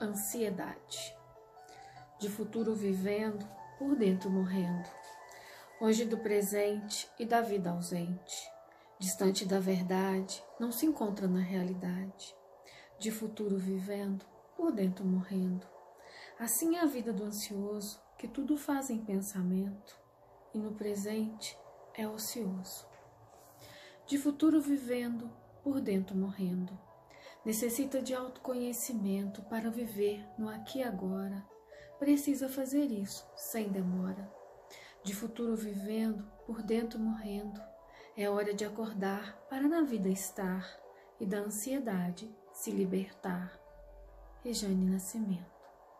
ansiedade. De futuro vivendo, por dentro morrendo. Longe do presente e da vida ausente. Distante da verdade, não se encontra na realidade. De futuro vivendo, por dentro morrendo. Assim é a vida do ansioso, que tudo faz em pensamento, e no presente é ocioso. De futuro vivendo, por dentro morrendo. Necessita de autoconhecimento para viver no aqui e agora. Precisa fazer isso sem demora. De futuro vivendo, por dentro morrendo. É hora de acordar para na vida estar e da ansiedade se libertar. Rejane Nascimento